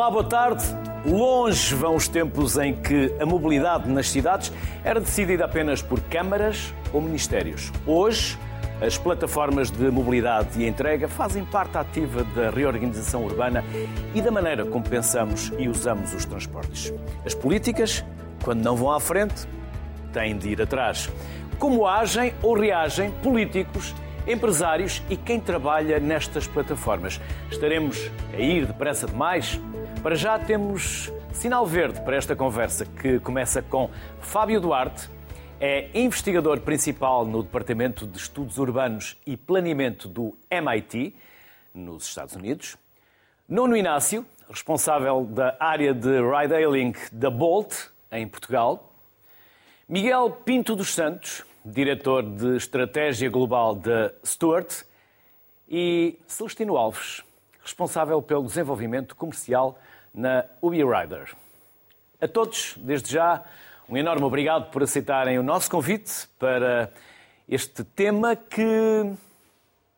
Olá, boa tarde. Longe vão os tempos em que a mobilidade nas cidades era decidida apenas por câmaras ou ministérios. Hoje, as plataformas de mobilidade e entrega fazem parte ativa da reorganização urbana e da maneira como pensamos e usamos os transportes. As políticas, quando não vão à frente, têm de ir atrás. Como agem ou reagem políticos, empresários e quem trabalha nestas plataformas? Estaremos a ir depressa demais? Para já temos sinal verde para esta conversa que começa com Fábio Duarte, é investigador principal no Departamento de Estudos Urbanos e Planeamento do MIT, nos Estados Unidos. Nuno Inácio, responsável da área de ride-hailing da Bolt, em Portugal. Miguel Pinto dos Santos, diretor de Estratégia Global da Stuart. E Celestino Alves, responsável pelo desenvolvimento comercial na UbiRider. A todos, desde já, um enorme obrigado por aceitarem o nosso convite para este tema que, de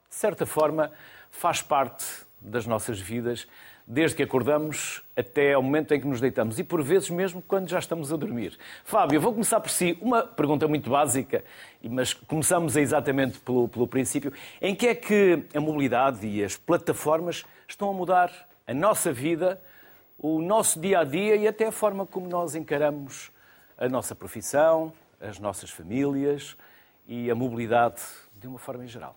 certa forma, faz parte das nossas vidas, desde que acordamos até ao momento em que nos deitamos e, por vezes, mesmo quando já estamos a dormir. Fábio, vou começar por si. Uma pergunta muito básica, mas começamos exatamente pelo, pelo princípio. Em que é que a mobilidade e as plataformas estão a mudar a nossa vida, o nosso dia a dia e até a forma como nós encaramos a nossa profissão, as nossas famílias e a mobilidade de uma forma em geral.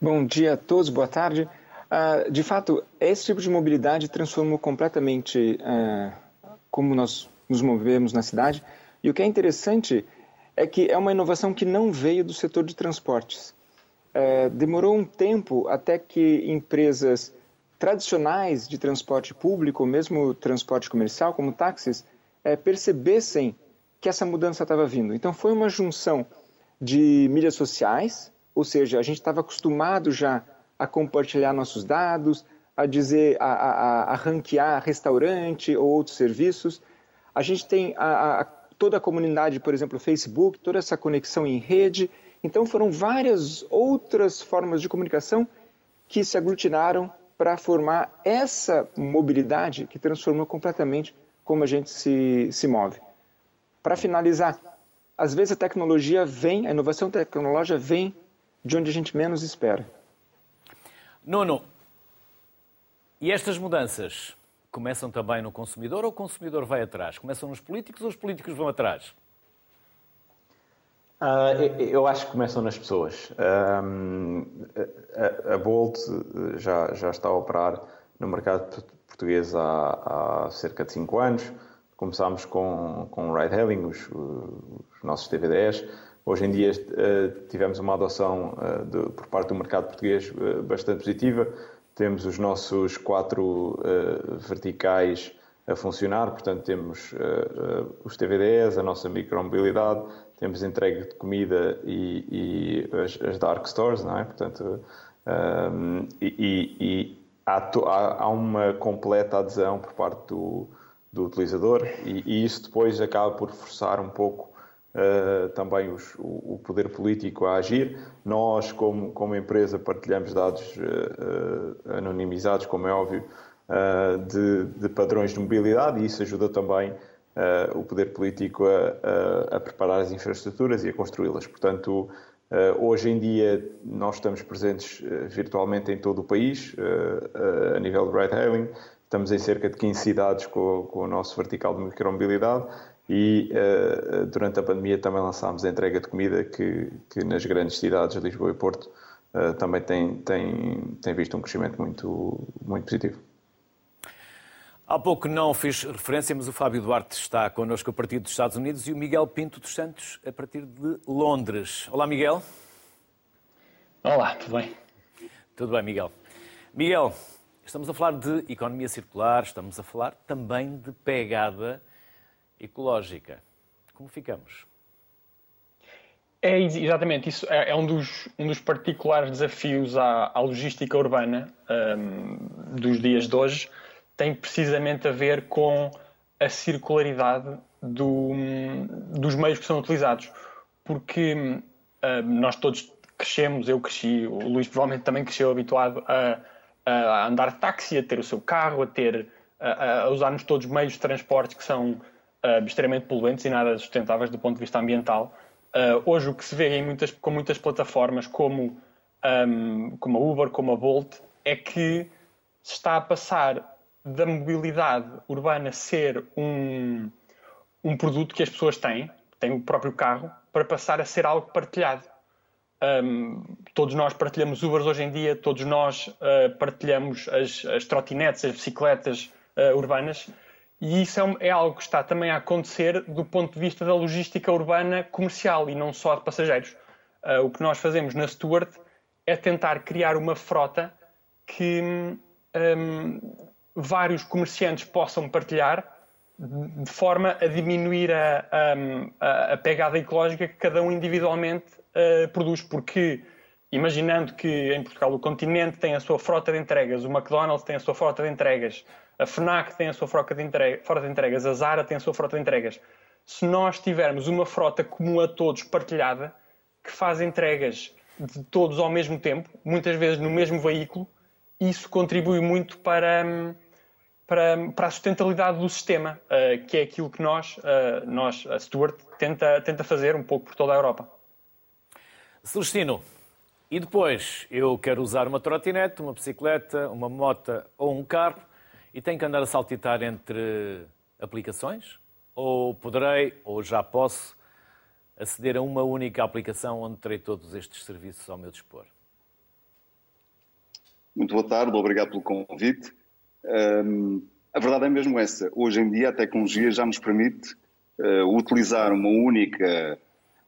Bom dia a todos, boa tarde. Uh, de fato, esse tipo de mobilidade transformou completamente uh, como nós nos movemos na cidade. E o que é interessante é que é uma inovação que não veio do setor de transportes. Uh, demorou um tempo até que empresas tradicionais de transporte público, ou mesmo transporte comercial, como táxis, é, percebessem que essa mudança estava vindo. Então foi uma junção de mídias sociais, ou seja, a gente estava acostumado já a compartilhar nossos dados, a dizer, a, a, a ranquear restaurante ou outros serviços. A gente tem a, a, toda a comunidade, por exemplo, Facebook, toda essa conexão em rede. Então foram várias outras formas de comunicação que se aglutinaram para formar essa mobilidade que transformou completamente como a gente se, se move. Para finalizar, às vezes a tecnologia vem, a inovação tecnológica vem de onde a gente menos espera. Nuno, e estas mudanças começam também no consumidor ou o consumidor vai atrás? Começam nos políticos ou os políticos vão atrás? Uh, eu acho que começam nas pessoas. Um, a, a, Bolt já, já está a operar no mercado português há, há cerca de 5 anos. Começámos com, com ride-hailing, os, os, nossos TVDs. Hoje em dia eh, tivemos uma adoção eh, de, por parte do mercado português eh, bastante positiva. Temos os nossos quatro verticais a funcionar, portanto temos os TVDs, a nossa micromobilidade, temos entrega de comida e, e as, as, dark stores, não é? Portanto, um, e, e, há, há, uma completa adesão por parte do, do utilizador e, e, isso depois acaba por forçar um pouco uh, também os, o, o, poder político a agir. Nós, como, como empresa, partilhamos dados uh, anonimizados, como é óbvio, uh, de, de, padrões de mobilidade e isso ajuda também o poder político a, a, a preparar as infraestruturas e a construí-las. Portanto, Uh, hoje em dia nós estamos presentes uh, virtualmente em todo o país, a nível de ride-hailing. Estamos em cerca de 15 cidades com, com o nosso vertical de micromobilidade e durante a pandemia também lançámos a entrega de comida que, que nas grandes cidades, Lisboa e Porto, também tem, tem, tem visto um crescimento muito, muito positivo. Há pouco não fiz referência, mas o Fábio Duarte está connosco a partir dos Estados Unidos e o Miguel Pinto dos Santos a partir de Londres. Olá, Miguel. Olá, tudo bem? Tudo bem, Miguel. Miguel, estamos a falar de economia circular, estamos a falar também de pegada ecológica. Como ficamos? É exatamente isso. É, é um, dos, um dos particulares desafios à, à logística urbana um, dos dias de hoje tem precisamente a ver com a circularidade do, dos meios que são utilizados. Porque uh, nós todos crescemos, eu cresci, o Luís provavelmente também cresceu habituado a a andar de táxi, a ter o seu carro, a ter a, a usarmos todos meios de transporte que são uh, extremamente poluentes e nada sustentáveis do ponto de vista ambiental. Uh, hoje o que se vê muitas, com muitas plataformas como, um, como a Uber, como a Bolt, é que se está a passar da mobilidade urbana ser um, um produto que as pessoas têm, têm o próprio carro, para passar a ser algo partilhado. Um, todos nós partilhamos Ubers hoje em dia, todos nós uh, partilhamos as, as trotinetes, as bicicletas uh, urbanas, e isso é, é, algo que está também a acontecer do ponto de vista da logística urbana comercial e não só de passageiros. Uh, o que nós fazemos na Stuart é tentar criar uma frota que um, vários comerciantes possam partilhar de forma a diminuir a, a, a pegada ecológica que cada um individualmente uh, produz, porque imaginando que em Portugal o continente tem a sua frota de entregas, o McDonald's tem a sua frota de entregas, a FNAC tem a sua frota de, frota de entregas, a Zara tem a sua frota de entregas. Se nós tivermos uma frota comum a todos, partilhada, que faz entregas de todos ao mesmo tempo, muitas vezes no mesmo veículo, isso contribui muito para, para, para a sustentabilidade do sistema, uh, que é aquilo que nós, uh, nós a Stuart, tenta, tenta fazer um pouco por toda a Europa. Celestino, e depois eu quero usar uma trotinete, uma bicicleta, uma moto ou um carro e tenho que andar a saltitar entre aplicações? Ou poderei, ou já posso, aceder a uma única aplicação onde terei todos estes serviços ao meu dispor? Muito boa tarde, obrigado pelo convite. Um, a verdade é mesmo essa. Hoje em dia a tecnologia já nos permite uh, utilizar uma única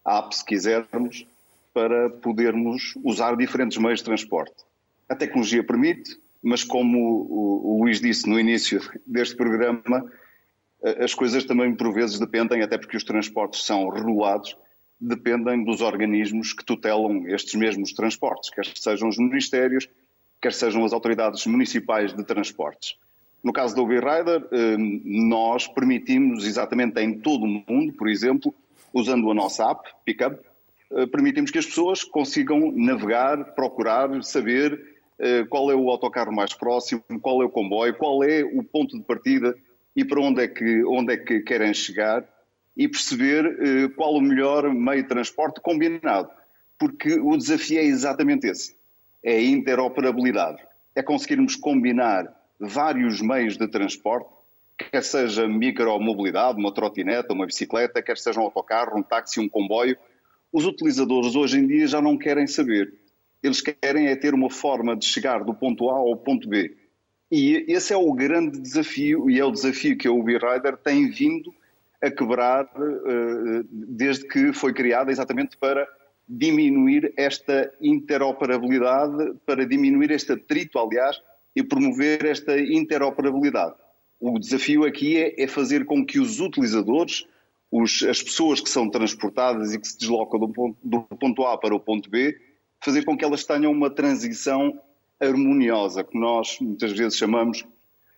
app, se quisermos, para podermos usar diferentes meios de transporte. A tecnologia permite, mas como o, Luís disse no início deste programa, as coisas também por vezes dependem, até porque os transportes são regulados, dependem dos organismos que tutelam estes mesmos transportes, quer sejam os ministérios, quer sejam as autoridades municipais de transportes. No caso do Uber Rider, hum, nós permitimos exatamente em todo o mundo, por exemplo, usando a nossa app, Pickup, eh, permitimos que as pessoas consigam navegar, procurar, saber eh, qual é o autocarro mais próximo, qual é o comboio, qual é o ponto de partida e para onde é que, onde é que querem chegar e perceber eh, qual o melhor meio de transporte combinado. Porque o desafio é exatamente esse: é a interoperabilidade. É conseguirmos combinar vários meios de transporte, quer seja micromobilidade, uma trotineta, uma bicicleta, quer seja um autocarro, um táxi, um comboio, os utilizadores hoje em dia já não querem saber. Eles querem é ter uma forma de chegar do ponto A ao ponto B. E esse é o grande desafio, e é o desafio que a Uber Rider tem vindo a quebrar uh, desde que foi criada, exatamente para diminuir esta interoperabilidade, para diminuir este atrito, aliás, e promover esta interoperabilidade. O desafio aqui é, é fazer com que os utilizadores os, as pessoas que são transportadas e que se deslocam do ponto, do ponto A para o ponto B, fazer com que elas tenham uma transição harmoniosa, que nós muitas vezes chamamos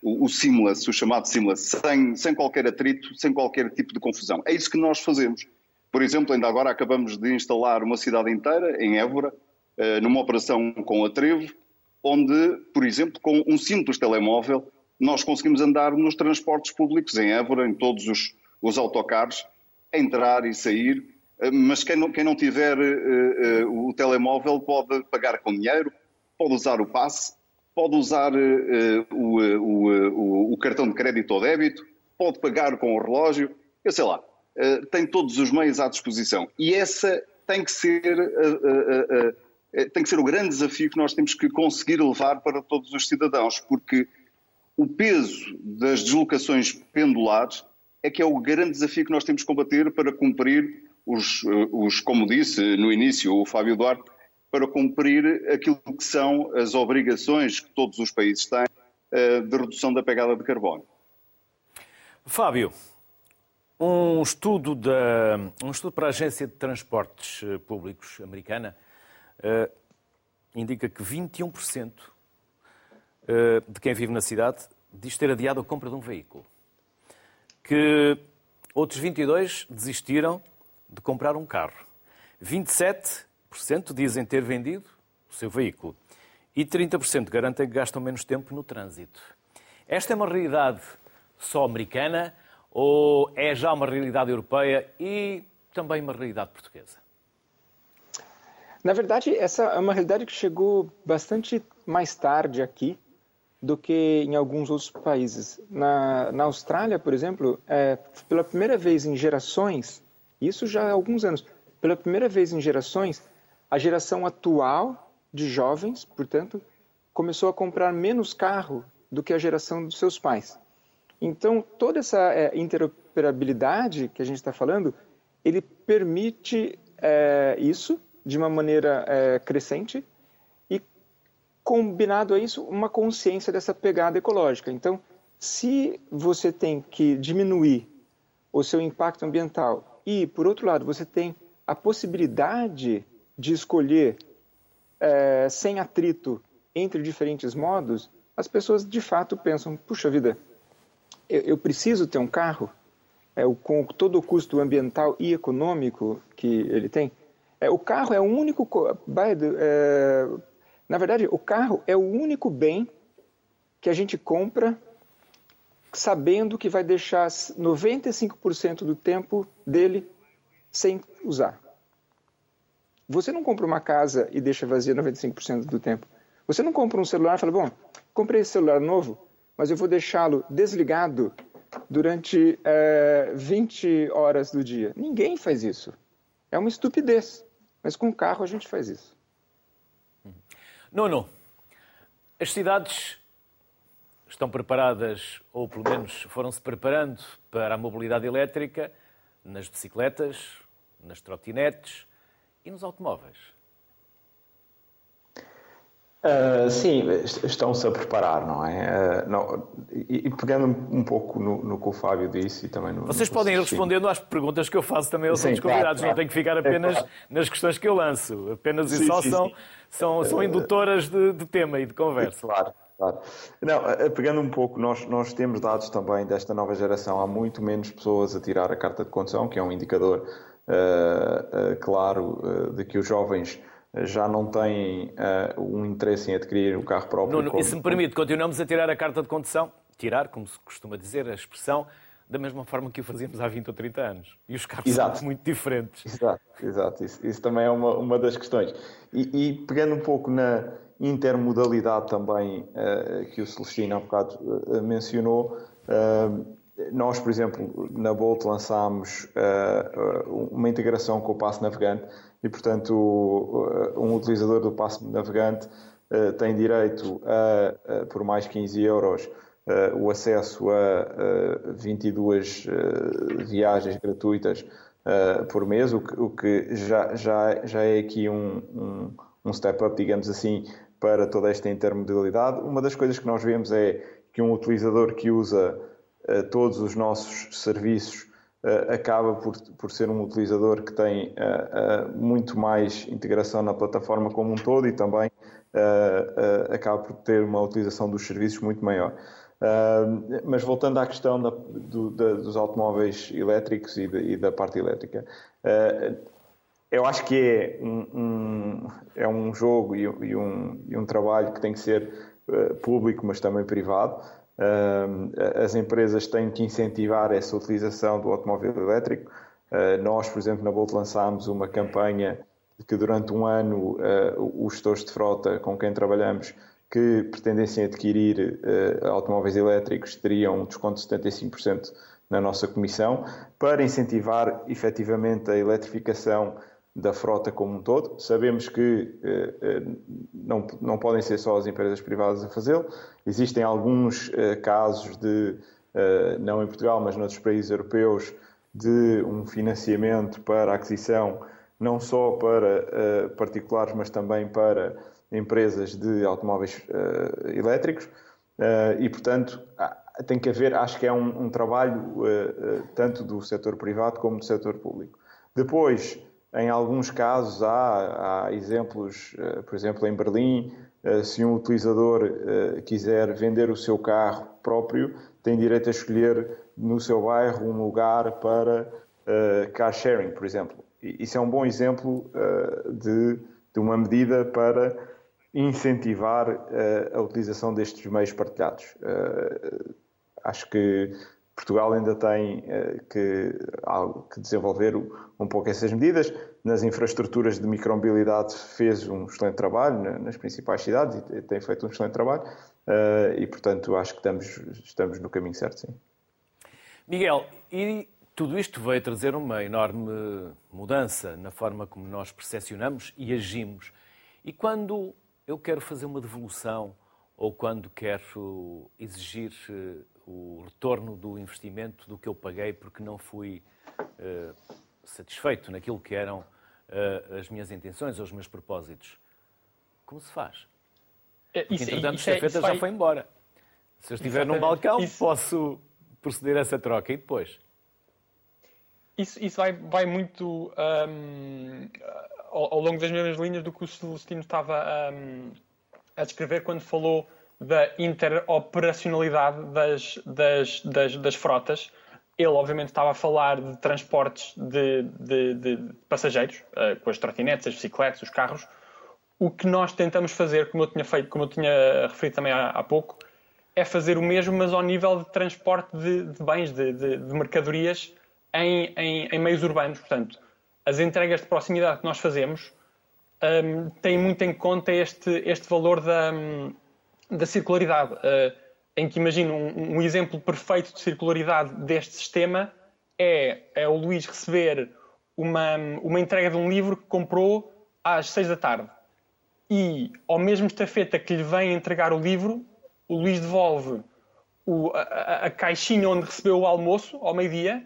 o, o seamless, o chamado seamless, sem, sem qualquer atrito, sem qualquer tipo de confusão. É isso que nós fazemos. Por exemplo, ainda agora acabamos de instalar uma cidade inteira, em Évora, eh, numa operação com a Trevo, onde, por exemplo, com um simples telemóvel, nós conseguimos andar nos transportes públicos em Évora, em todos os, os autocarros, entrar e sair, eh, mas quem não, quem não tiver uh, uh, o telemóvel pode pagar com dinheiro, pode usar o passe, pode usar uh, o, o, o, cartão de crédito ou débito, pode pagar com o relógio, eu sei lá, tem todos os meios à disposição. E essa tem que ser tem que ser o grande desafio que nós temos que conseguir levar para todos os cidadãos, porque o peso das deslocações pendulares é que é o grande desafio que nós temos que combater para cumprir os, eh, os como disse no início o Fábio Duarte, para cumprir aquilo que são as obrigações que todos os países têm uh, de redução da pegada de carbono. Fábio, um estudo, da, um estudo para a Agência de Transportes eh, Públicos americana uh, indica que 21% de quem vive na cidade diz ter adiado a compra de um veículo que outros 22 desistiram de comprar um carro. 27% dizem ter vendido o seu veículo. e 30% garantem que gastam menos tempo no trânsito. Esta é uma realidade só americana ou é já uma realidade europeia e também uma realidade portuguesa? Na verdade, essa é uma realidade que chegou bastante mais tarde aqui do que em alguns outros países. Na, na Austrália, por exemplo, é, pela primeira vez em gerações, isso já há alguns anos, pela primeira vez em gerações, a geração atual de jovens, portanto, começou a comprar menos carro do que a geração dos seus pais. Então, toda essa é, interoperabilidade que a gente está falando, ele permite é, isso de uma maneira é, crescente e, combinado a isso, uma consciência dessa pegada ecológica. Então, se você tem que diminuir o seu impacto ambiental e, por outro lado, você tem a possibilidade de escolher sem atrito entre diferentes modos, as pessoas de fato pensam: puxa vida, eu, eu preciso ter um carro, é, com todo o custo ambiental e econômico que ele tem. É, o carro é o único. É, na verdade, o carro é o único bem que a gente compra sabendo que vai deixar 95% do tempo dele sem usar. Você não compra uma casa e deixa vazia 95% do tempo. Você não compra um celular e fala, bom, comprei esse celular novo, mas eu vou deixá-lo desligado durante é, eh, 20 horas do dia. Ninguém faz isso. É uma estupidez. Mas com o carro a gente faz isso. Nono, as cidades estão preparadas, ou pelo menos foram-se preparando para a mobilidade elétrica nas bicicletas, nas trotinetes e nos automóveis. Uh, sim, estão-se a preparar, não é? Uh, não, e, e, pegando um pouco no, no, que o Fábio disse e também no. Vocês no podem ir respondendo às perguntas que eu faço também aos sim, outros convidados, claro, não tem que ficar apenas é, claro. nas questões que eu lanço. Apenas sim, e só sim, são, são, são indutoras de, de, tema e de conversa. Claro, claro. Não, pegando um pouco, nós, nós temos dados também desta nova geração, há muito menos pessoas a tirar a carta de condução, que é um indicador uh, claro de que os jovens já não têm uh, um interesse em adquirir o carro próprio. Nuno, como... e se me permite, continuamos a tirar a carta de condução, tirar, como se costuma dizer, a expressão, da mesma forma que o fazíamos há 20 ou 30 anos. E os carros exato. são muito diferentes. Exato, exato. Isso, isso também é uma, uma das questões. E, e, pegando um pouco na intermodalidade também uh, que o Celestino há bocado uh, mencionou, nós, por exemplo, na Bolt lançámos uma integração com o passo navegante e, portanto, um utilizador do passe navegante eh, tem direito a, por mais 15 euros, eh, o acesso a 22 eh, viagens gratuitas por mês, o que, já, já, já é aqui um, um, um step-up, digamos assim, para toda esta intermodalidade. Uma das coisas que nós vemos é que um utilizador que usa todos os nossos serviços acaba por, por ser um utilizador que tem uh, uh, muito mais integração na plataforma como um todo e também acaba por ter uma utilização dos serviços muito maior. mas voltando à questão da, do, da, dos automóveis elétricos e, de, e da parte elétrica, eu acho que é um, um, é um jogo e, e, um, e um trabalho que tem que ser público, mas também privado as empresas têm que incentivar essa utilização do automóvel elétrico. Ah, nós, por exemplo, na Bolt lançámos uma campanha que durante um ano ah, os gestores de frota com quem trabalhamos que pretendessem adquirir ah, automóveis elétricos teriam um desconto de 75% na nossa comissão para incentivar efetivamente a eletrificação da frota como um todo. Sabemos que eh, eh, não, não podem ser só as empresas privadas a fazê-lo. Existem alguns eh, casos de, não em Portugal, mas noutros países europeus, de um financiamento para aquisição, não só para particulares, mas também para empresas de automóveis elétricos. E, portanto, tem que haver, acho que é um, um trabalho tanto do setor privado como do setor público. Depois, em alguns casos, há, há exemplos, eh, por exemplo, em Berlim, eh, se um utilizador eh, quiser vender o seu carro próprio, tem direito a escolher no seu bairro um lugar para car sharing, por exemplo. Isso é um bom exemplo de, de uma medida para incentivar a utilização destes meios partilhados. Acho que Portugal ainda tem que, que desenvolver um pouco essas medidas. Nas infraestruturas de micromobilidade fez um excelente trabalho nas principais cidades e tem feito um excelente trabalho e, portanto, acho que estamos, estamos no caminho certo, sim. Miguel, e tudo isto veio trazer uma enorme mudança na forma como nós percepcionamos e agimos. E quando eu quero fazer uma devolução ou quando quero exigir eh, o retorno do investimento do que eu paguei porque não fui uh, satisfeito naquilo que eram uh, as minhas intenções ou os meus propósitos, como se faz? É, porque, isso, entretanto, isso, a estafeta já foi embora. Se eu estiver num balcão, isso... posso proceder a essa troca e depois? Isso, isso vai, vai muito um, ao, ao, longo das mesmas linhas do que o Celestino estava um, a descrever quando falou da interoperacionalidade das, das, das, das, frotas. Ele, obviamente, estava a falar de transportes de, de, de passageiros, uh, com as trotinetes, as bicicletas, os carros. O que nós tentamos fazer, como eu tinha feito, como eu tinha referido também há, há pouco, é fazer o mesmo, mas ao nível de transporte de, de bens, de, de, de mercadorias em, em, em, meios urbanos. Portanto, as entregas de proximidade que nós fazemos um, têm muito em conta este, este valor da, um, da circularidade. Uh, em que imagino um, um, exemplo perfeito de circularidade deste sistema é, é o Luís receber uma, uma entrega de um livro que comprou às seis da tarde. E, ao mesmo estafeta que lhe vem entregar o livro, o Luís devolve o, a, a, caixinha onde recebeu o almoço ao meio-dia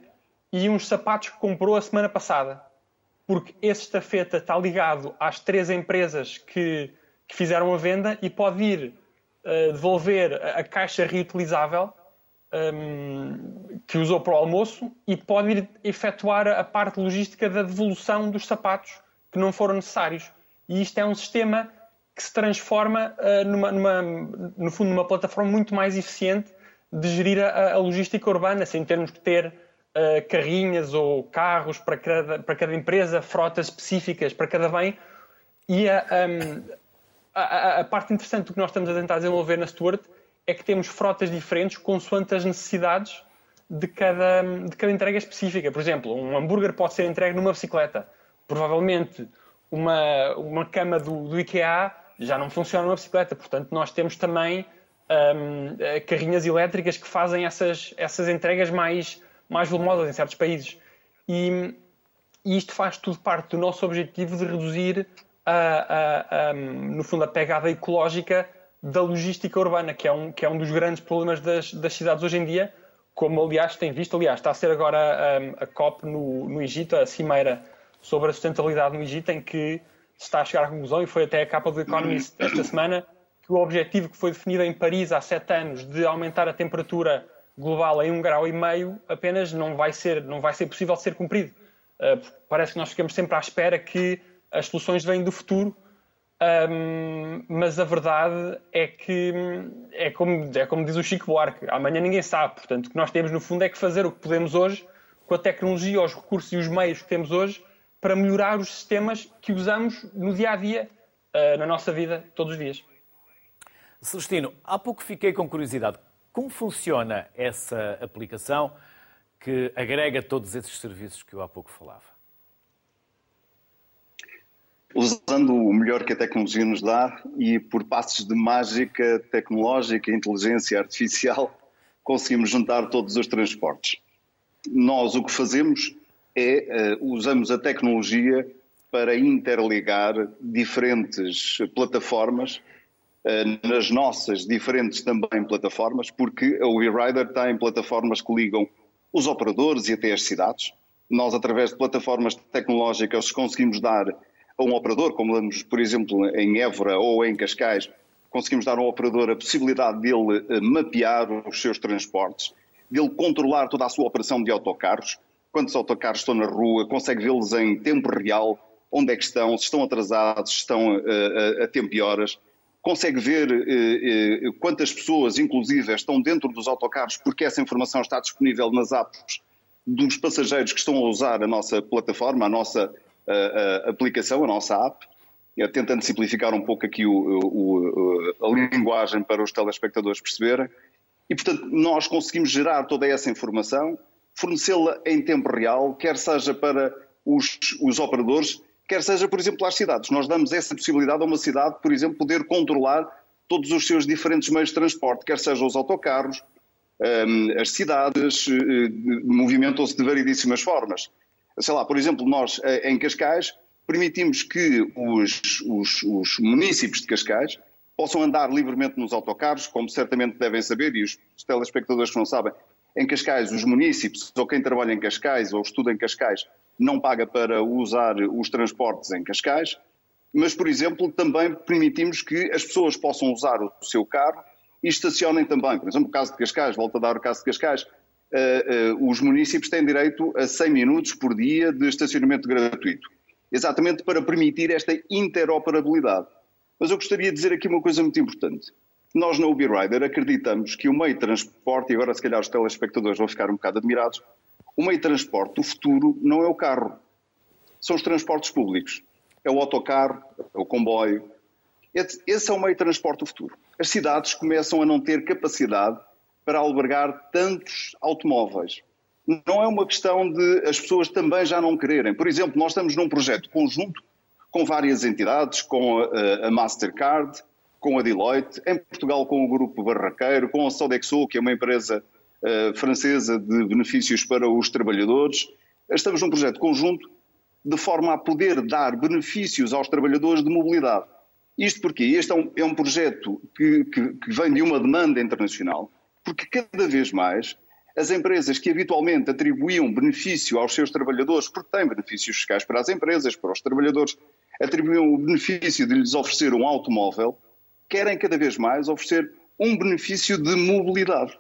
e uns sapatos que comprou a semana passada. Porque esse estafeta está ligado às três empresas que, que fizeram a venda e pode ir uh, devolver a, a, caixa reutilizável um, que usou para o almoço e pode ir efetuar a parte logística da devolução dos sapatos que não foram necessários. E isto é um sistema que se transforma uh, numa, numa, no fundo numa plataforma muito mais eficiente de gerir a, a logística urbana, sem termos que ter uh, carrinhas ou carros para cada, para cada empresa, frotas específicas para cada bem. E a, um, a, a, parte interessante do que nós estamos a tentar desenvolver na Stuart é que temos frotas diferentes consoante as necessidades de cada, de cada entrega específica. Por exemplo, um hambúrguer pode ser entregue numa bicicleta. Provavelmente uma, uma cama do, do IKEA já não funciona uma bicicleta. Portanto, nós temos também um, eh, carrinhas elétricas que fazem essas, essas entregas mais, mais volumosas em certos países. E, e, isto faz tudo parte do nosso objetivo de reduzir, a, a, a, no fundo, a pegada ecológica da logística urbana, que é um, que é um dos grandes problemas das, das cidades hoje em dia, como aliás tem visto, aliás, está a ser agora um, a COP no, no Egito, a cimeira sobre a sustentabilidade no Egito, em que está a chegar à conclusão, e foi até a capa do Economist esta semana, que o objetivo que foi definido em Paris há sete anos de aumentar a temperatura global em um grau e meio apenas não vai ser, não vai ser possível ser cumprido. Uh, parece que nós ficamos sempre à espera que as soluções vêm do futuro, um, mas a verdade é que é como, é como diz o Chico Buarque, amanhã ninguém sabe. Portanto, o que nós temos no fundo é que fazer o que podemos hoje com a tecnologia, os recursos e os meios que temos hoje para melhorar os sistemas que usamos no dia a dia, uh, na nossa vida, todos os dias. Celestino, há pouco fiquei com curiosidade. Como funciona essa aplicação que agrega todos esses serviços que eu há pouco falava? Usando o melhor que a tecnologia nos dá e por passos de mágica tecnológica inteligência artificial, conseguimos juntar todos os transportes. Nós o que fazemos é uh, usamos a tecnologia para interligar diferentes plataformas uh, nas nossas diferentes também plataformas, porque a WeRider tem plataformas que ligam os operadores e até as cidades. Nós, através de plataformas tecnológicas, conseguimos dar a um operador, como damos, por exemplo, em Évora ou em Cascais, conseguimos dar ao operador a possibilidade dele eh, mapear os seus transportes, dele controlar toda a sua operação de autocarros, quantos autocarros estão na rua, consegue vê-los em tempo real, onde é que estão, se estão atrasados, se estão uh, a tempo e horas, consegue ver uh, uh, quantas pessoas, inclusive, estão dentro dos autocarros, porque essa informação está disponível nas apps dos passageiros que estão a usar a nossa plataforma, a nossa aplicação, a nossa app. tentando simplificar um pouco aqui o, o, a linguagem para os telespectadores perceberem. E, portanto, nós conseguimos gerar toda essa informação, fornecê-la em tempo real, quer seja para os, os operadores, quer seja, por exemplo, às cidades. Nós damos essa possibilidade a uma cidade, por exemplo, poder controlar todos os seus diferentes meios de transporte, quer sejam os autocarros, hum, as cidades eh, movimentam-se de variedíssimas formas. Sei lá, por exemplo, nós eh, em Cascais permitimos que os, os, os municípios de Cascais possam andar livremente nos autocarros, como certamente devem saber, e os telespectadores que não sabem, em Cascais, os municípios, ou quem trabalha em Cascais, ou estuda em Cascais, não paga para usar os transportes em Cascais, mas, por exemplo, também permitimos que as pessoas possam usar o seu carro e estacionem também. Por exemplo, no caso de Cascais, volto a dar o caso de Cascais, os municípios têm direito a 100 minutos por dia de estacionamento gratuito, exatamente para permitir esta interoperabilidade. Mas eu gostaria de dizer aqui uma coisa muito importante. Nós na Uber Rider acreditamos que o meio de transporte, e agora se calhar os telespectadores vão ficar um bocado admirados, o meio de transporte do futuro não é o carro, são os transportes públicos. É o autocarro, é o comboio. Esse é o meio de transporte do futuro. As cidades começam a não ter capacidade para albergar tantos automóveis. Não é uma questão de as pessoas também já não quererem. Por exemplo, nós estamos num projeto conjunto com várias entidades, com a, Mastercard, com a Deloitte, em Portugal com o Grupo Barraqueiro, com a Sodexo, que é uma empresa uh, francesa de benefícios para os trabalhadores. Estamos num projeto conjunto de forma a poder dar benefícios aos trabalhadores de mobilidade. Isto porque este é um, é um projeto que, que, que vem de uma demanda internacional, porque cada vez mais as empresas que habitualmente atribuíam benefício aos seus trabalhadores, porque têm benefícios fiscais para as empresas, para os trabalhadores, atribuíam o benefício de lhes oferecer um automóvel, querem cada vez mais oferecer um benefício de mobilidade.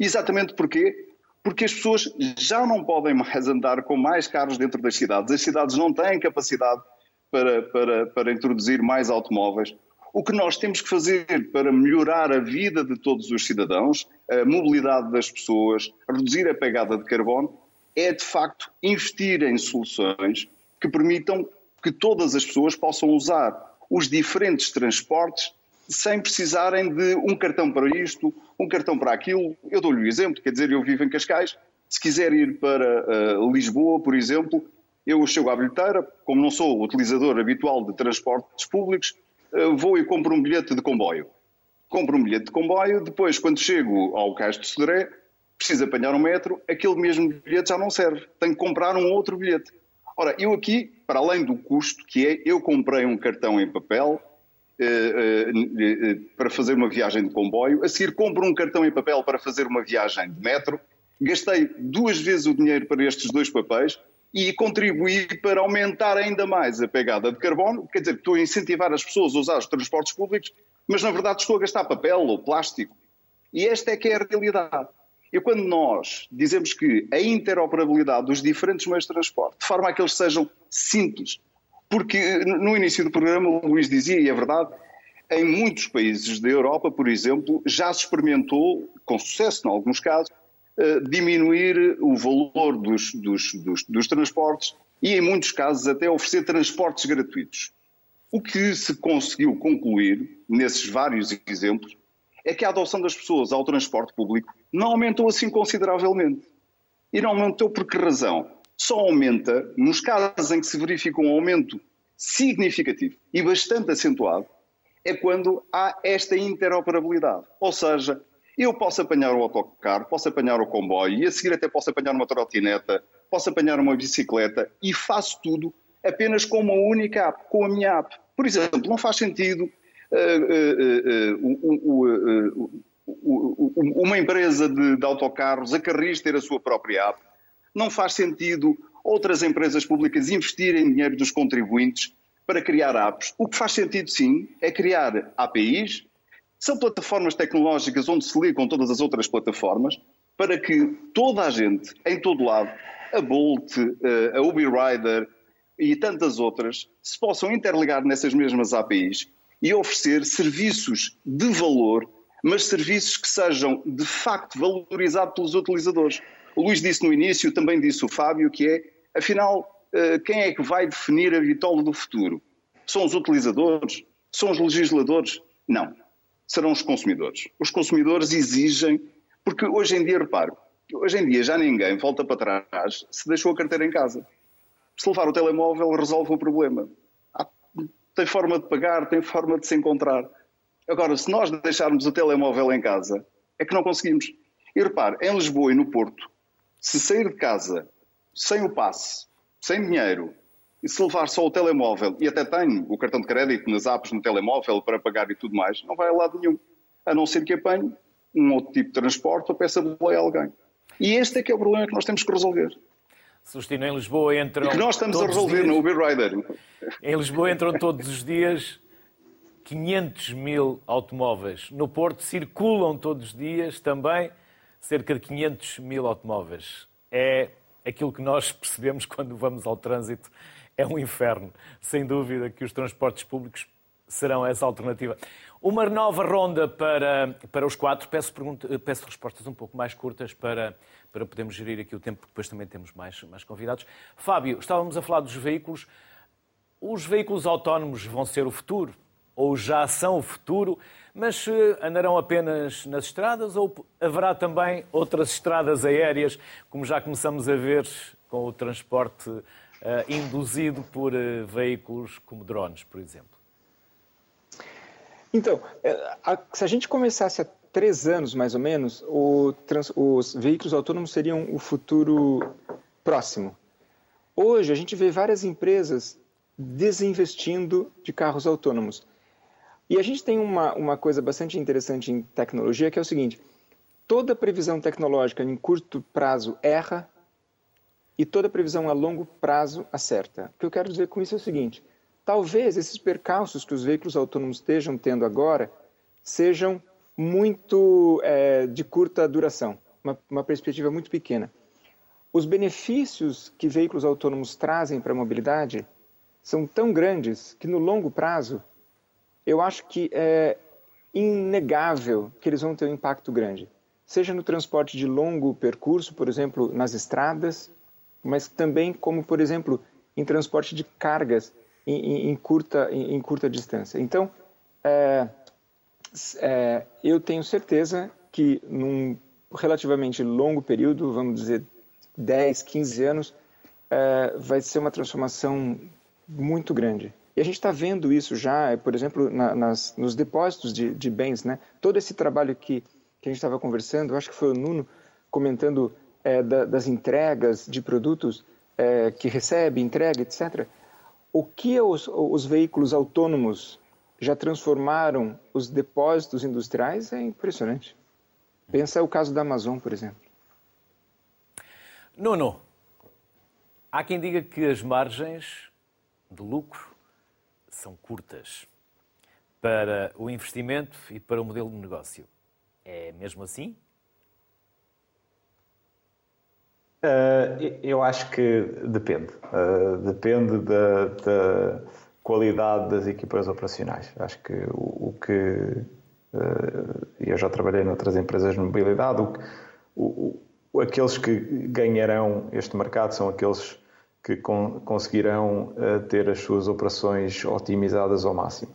Exatamente porquê? Porque as pessoas já não podem mais andar com mais carros dentro das cidades. As cidades não têm capacidade para, para, para introduzir mais automóveis. O que nós temos que fazer para melhorar a vida de todos os cidadãos, a mobilidade das pessoas, reduzir a pegada de carbono, é de facto investir em soluções que permitam que todas as pessoas possam usar os diferentes transportes sem precisarem de um cartão para isto, um cartão para aquilo. Eu dou-lhe um exemplo, quer dizer, eu vivo em Cascais, se quiser ir para uh, Lisboa, por exemplo, eu chego à bilheteira, como não sou utilizador habitual de transportes públicos, vou e compro um bilhete de comboio. Compro um bilhete de comboio, depois, quando chego ao Cais de Sodré, preciso apanhar um metro, aquele mesmo bilhete já não serve. Tenho que comprar um outro bilhete. Ora, eu aqui, para além do custo, que é, eu comprei um cartão em papel eh, eh, eh, para fazer uma viagem de comboio, a seguir compro um cartão em papel para fazer uma viagem de metro, gastei duas vezes o dinheiro para estes dois papéis e contribuí para aumentar ainda mais a pegada de carbono, quer dizer, estou a incentivar as pessoas a usar os transportes públicos, mas na verdade estou a gastar papel ou plástico. E esta é que é a realidade. E quando nós dizemos que a interoperabilidade dos diferentes meios de transporte, de forma a que eles sejam simples, porque no início do programa o Luís dizia, e é verdade, em muitos países da Europa, por exemplo, já se experimentou, com sucesso em alguns casos, eh, diminuir o valor dos, dos, dos, dos transportes e, em muitos casos, até oferecer transportes gratuitos. O que se conseguiu concluir, nesses vários exemplos, é que a adoção das pessoas ao transporte público não aumentou assim consideravelmente. E não aumentou por que razão? Só aumenta nos casos em que se verifica um aumento significativo e bastante acentuado, é quando há esta interoperabilidade. Ou seja, eu posso apanhar o autocarro, posso apanhar o comboio e a seguir até posso apanhar uma trotineta, posso apanhar uma bicicleta e faço tudo apenas com uma única app, com a minha app. Por exemplo, não faz sentido uma empresa de, de autocarros a Carris ter a sua própria app. Não faz sentido outras empresas públicas investirem dinheiro dos contribuintes para criar apps. O que faz sentido, sim, é criar APIs, são plataformas tecnológicas onde se ligam todas as outras plataformas, para que toda a gente, em todo lado, a Bolt, a Uber Rider e tantas outras, se possam interligar nessas mesmas APIs e oferecer serviços de valor, mas serviços que sejam de facto valorizados pelos utilizadores. O Luís disse no início, também disse o Fábio, que é, afinal, eh, quem é que vai definir a vitola do futuro? São os utilizadores? São os legisladores? Não. Serão os consumidores. Os consumidores exigem, porque hoje em dia, repare, hoje em dia já ninguém volta para trás se deixou a carteira em casa. Se levar o telemóvel, resolve o problema. tem forma de pagar, tem forma de se encontrar. Agora, se nós deixarmos o telemóvel em casa, é que não conseguimos. E repare, em Lisboa e no Porto, se sair de casa sem o passe, sem dinheiro, e se levar só o telemóvel, e até tenho o cartão de crédito nas apps no telemóvel para pagar e tudo mais, não vai a lado nenhum. A não ser que apanhe um outro tipo de transporte ou peça de boleia a alguém. E este é que é o problema que nós temos que resolver. Celestino, em Lisboa entram. E que nós estamos a resolver no Uber Rider. Em Lisboa entram todos os dias 500 mil automóveis. No Porto circulam todos os dias também cerca de 500 mil automóveis. É aquilo que nós percebemos quando vamos ao trânsito. É um inferno. Sem dúvida que os transportes públicos serão essa alternativa. Uma nova ronda para, para os quatro. Peço, pergunta, peço respostas um pouco mais curtas para, para podermos gerir aqui o tempo, porque depois também temos mais, mais convidados. Fábio, estávamos a falar dos veículos. Os veículos autónomos vão ser o futuro? Ou já são o futuro? Mas andarão apenas nas estradas ou haverá também outras estradas aéreas, como já começamos a ver com o transporte induzido por uh, veículos como drones, por exemplo? Então, eh, se a gente começasse há três anos, mais ou menos, trans, os veículos autônomos seriam o futuro próximo. Hoje, a gente vê várias empresas desinvestindo de carros autônomos. E a gente tem uma, uma coisa bastante interessante em tecnologia, que é o seguinte, toda previsão tecnológica em curto prazo erra e toda previsão a longo prazo acerta. O que eu quero dizer com isso é o seguinte, talvez esses percalços que os veículos autônomos estejam tendo agora sejam muito é, de curta duração, uma, uma perspectiva muito pequena. Os benefícios que veículos autônomos trazem para a mobilidade são tão grandes que no longo prazo eu acho que é inegável que eles vão ter um impacto grande, seja no transporte de longo percurso, por exemplo, nas estradas, mas também como, por exemplo, em transporte de cargas em, em curta, em, em, curta distância. Então, é, é, eu tenho certeza que num relativamente longo período, vamos dizer 10, 15 anos, é, vai ser uma transformação muito grande. E a gente está vendo isso já, por exemplo, na, nas, nos depósitos de, de, bens. Né? Todo esse trabalho que, que a gente estava conversando, acho que foi o Nuno comentando é, da, das entregas de produtos é, que recebe, entrega, etc. O que os, os veículos autônomos já transformaram os depósitos industriais é impressionante. Pensa o caso da Amazon, por exemplo. Nuno, há quem diga que as margens de lucro são curtas para o investimento e para o modelo de negócio. É mesmo assim? Uh, eu acho que depende. Uh, depende da, da, qualidade das equipas operacionais. Acho que o, o que. Uh, eu já trabalhei noutras empresas de mobilidade. O, o, aqueles que ganharão este mercado são aqueles que con conseguirão ter as suas operações otimizadas ao máximo.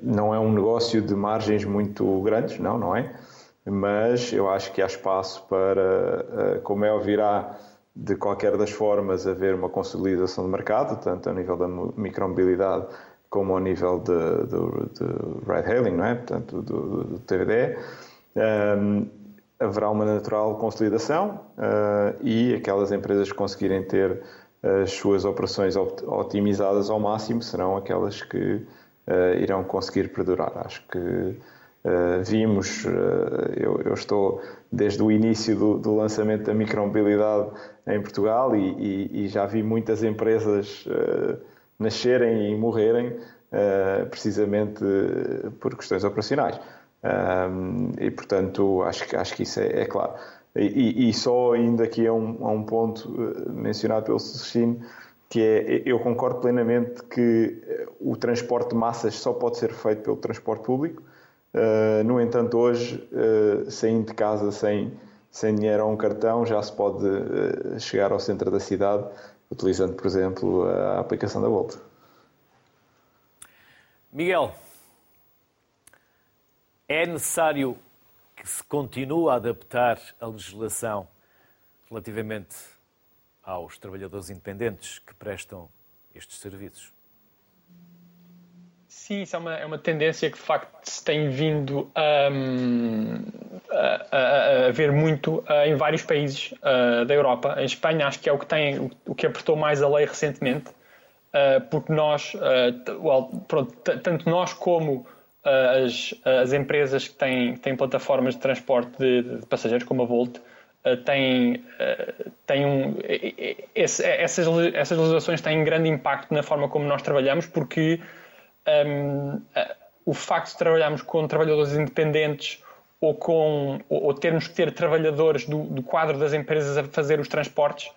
Não é um negócio de margens muito grandes, não, não é? Mas eu acho que há espaço para, uh, como é irá de qualquer das formas haver uma consolidação do mercado, tanto a nível da micromobilidade como ao nível de, de, de ride-hailing, não é? Portanto, do, do TVD haverá uma natural consolidação uh, e aquelas empresas que conseguirem ter as suas operações otimizadas ao máximo serão aquelas que uh, irão conseguir perdurar. Acho que vimos, eu, eu, estou desde o início do, do, lançamento da micromobilidade em Portugal e, e, e já vi muitas empresas nascerem e morrerem precisamente por questões operacionais. E, portanto, acho, acho que isso é, é claro. E, e, só ainda aqui a um, a um ponto eh, mencionado pelo Celestino, que é, eu concordo plenamente que eh, o transporte de massas só pode ser feito pelo transporte público. Uh, no entanto, hoje, uh, saindo de casa sem, sem dinheiro ou um cartão, já se pode uh, chegar ao centro da cidade utilizando, por exemplo, a aplicação da Volta. Miguel, é necessário que se continue a adaptar a legislação relativamente aos trabalhadores independentes que prestam estes serviços? Sim, isso é uma, é uma tendência que de facto se tem vindo a, a, a, a ver muito uh, em vários países uh, da Europa. Em Espanha acho que é o que tem o, o que apertou mais a lei recentemente, uh, porque nós, well, pronto, tanto nós como as, as empresas que têm, têm plataformas de transporte de, de passageiros, como a Volt, têm, têm um, esse, essas, essas legislações têm grande impacto na forma como nós trabalhamos, porque um, o facto de trabalharmos com trabalhadores independentes ou, com, ou, ou termos que ter trabalhadores do, do, quadro das empresas a fazer os transportes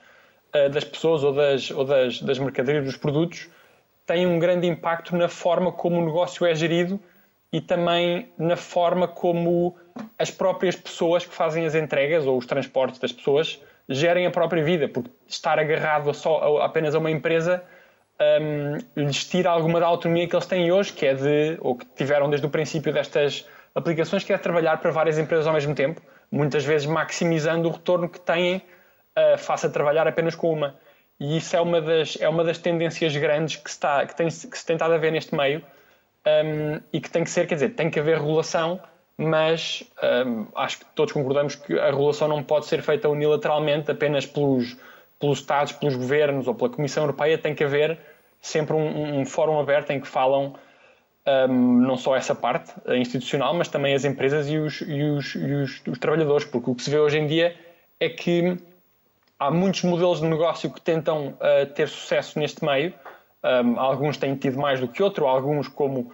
uh, das pessoas ou, das, ou das, das mercadorias, dos produtos, tem um grande impacto na forma como o negócio é gerido e também na forma como as próprias pessoas que fazem as entregas ou os transportes das pessoas gerem a própria vida, porque estar agarrado só, apenas a uma empresa um, lhes tira alguma da autonomia que eles têm hoje, que é de, ou que tiveram desde o princípio destas aplicações, que é trabalhar para várias empresas ao mesmo tempo, muitas vezes maximizando o retorno que têm uh, face a trabalhar apenas com uma. E isso é uma das, é uma das tendências grandes que está, que tem, que se tem estado a ver neste meio um, e que tem que ser, quer dizer, tem que haver regulação, mas um, acho que todos concordamos que a regulação não pode ser feita unilateralmente apenas pelos pelos Estados, pelos governos ou pela Comissão Europeia, tem que haver sempre um, um fórum aberto em que falam um, não só essa parte institucional, mas também as empresas e os, e, os, e os, os, trabalhadores, porque o que se vê hoje em dia é que há muitos modelos de negócio que tentam uh, ter sucesso neste meio. Um, alguns têm tido mais do que outro, alguns, como,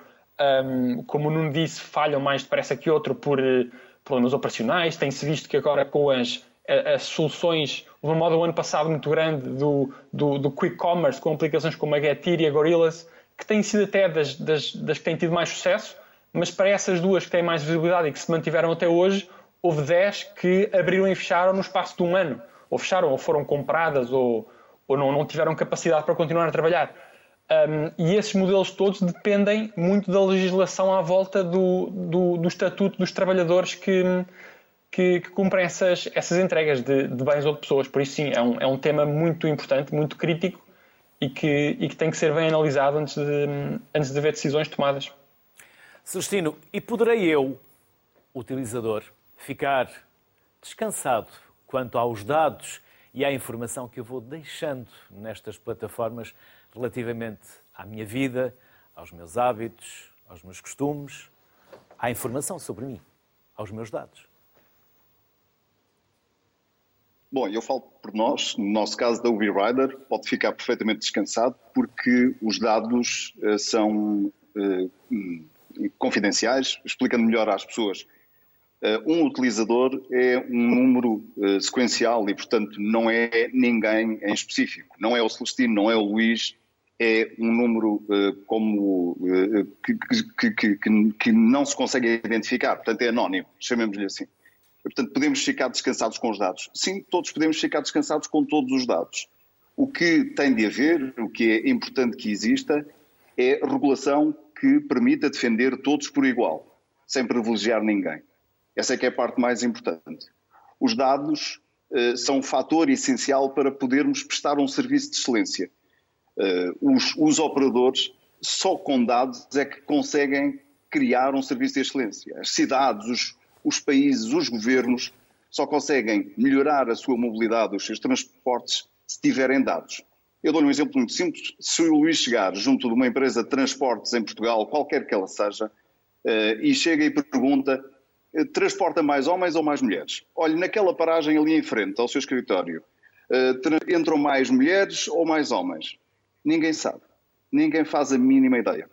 um, como o Nuno disse, falham mais depressa que outro por uh, problemas operacionais. Tem-se visto que agora com as, as soluções Houve uma moda o ano passado muito grande do, do, do quick commerce, com aplicações como a Getir e a Gorillas, que têm sido até das, das, das que têm tido mais sucesso, mas para essas duas que têm mais visibilidade e que se mantiveram até hoje, houve 10 que abriram e fecharam no espaço de um ano. Ou fecharam, ou foram compradas, ou, ou não, não tiveram capacidade para continuar a trabalhar. Um, e esses modelos todos dependem muito da legislação à volta do, do, do estatuto dos trabalhadores que, que, que cumprem essas, essas entregas de, de, bens ou de pessoas. Por isso, sim, é um, é um tema muito importante, muito crítico e que, e que tem que ser bem analisado antes de, antes de haver decisões tomadas. Celestino, e poderei eu, utilizador, ficar descansado quanto aos dados e à informação que eu vou deixando nestas plataformas relativamente à minha vida, aos meus hábitos, aos meus costumes, à informação sobre mim, aos meus dados? Bom, eu falo por nós, no nosso caso da UV Rider, pode ficar perfeitamente descansado porque os dados uh, são uh, confidenciais, explicando melhor às pessoas. Uh, um utilizador é um número sequencial e, portanto, não é ninguém em específico. Não é o Celestino, não é o Luís, é um número como que, que, que, que, não se consegue identificar, portanto é anónimo, chamemos-lhe assim. Portanto, podemos ficar descansados com os dados? Sim, todos podemos ficar descansados com todos os dados. O que tem de haver, o que é importante que exista, é regulação que permita defender todos por igual, sem privilegiar ninguém. Essa é que é a parte mais importante. Os dados uh, são um fator essencial para podermos prestar um serviço de excelência. Uh, os, os operadores, só com dados, é que conseguem criar um serviço de excelência. As cidades, os, os países, os governos, só conseguem melhorar a sua mobilidade, os seus transportes, se tiverem dados. Eu dou-lhe um exemplo muito simples. Se o Luís chegar junto de uma empresa de transportes em Portugal, qualquer que ela seja, eh, e chega e pergunta: eh, transporta mais homens ou mais mulheres? Olhe, naquela paragem ali em frente ao seu escritório, eh, entram mais mulheres ou mais homens? Ninguém sabe. Ninguém faz a mínima ideia.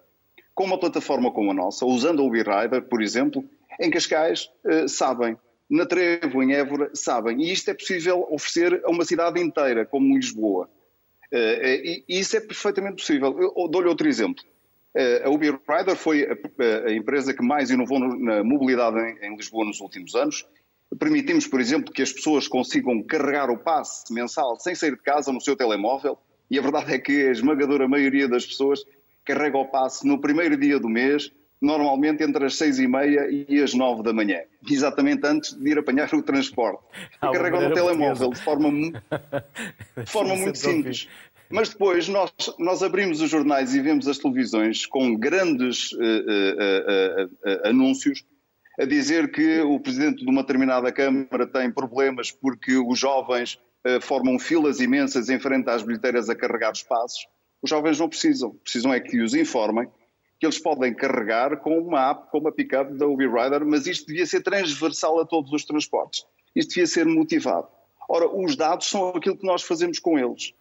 Com uma plataforma como a nossa, usando o WeRider, por exemplo, em Cascais uh, sabem, na Trevo, em Évora, sabem. E isto é possível oferecer a uma cidade inteira, como Lisboa. Uh, e, e, isso é perfeitamente possível. Eu dou-lhe outro exemplo. A Uber Rider foi a, empresa que mais inovou na mobilidade em Lisboa nos últimos anos. Permitimos, por exemplo, que as pessoas consigam carregar o passe mensal sem sair de casa no seu telemóvel. E a verdade é que a esmagadora maioria das pessoas carrega o passe no primeiro dia do mês, normalmente entre as seis e meia e as nove da manhã, exatamente antes de ir apanhar o transporte. E carrega no telemóvel de forma, de forma muito simples. Mas depois nós, nós abrimos os jornais e vemos as televisões com grandes uh, uh, uh, anúncios a dizer que o presidente de uma determinada Câmara tem problemas porque os jovens formam filas imensas em frente às bilheteiras a carregar espaços. Os jovens não precisam, precisam é que os informem que eles podem carregar com uma app, com uma pick-up da Uber Rider, mas isto devia ser transversal a todos os transportes. Isto devia ser motivado. Ora, os dados são aquilo que nós fazemos com eles.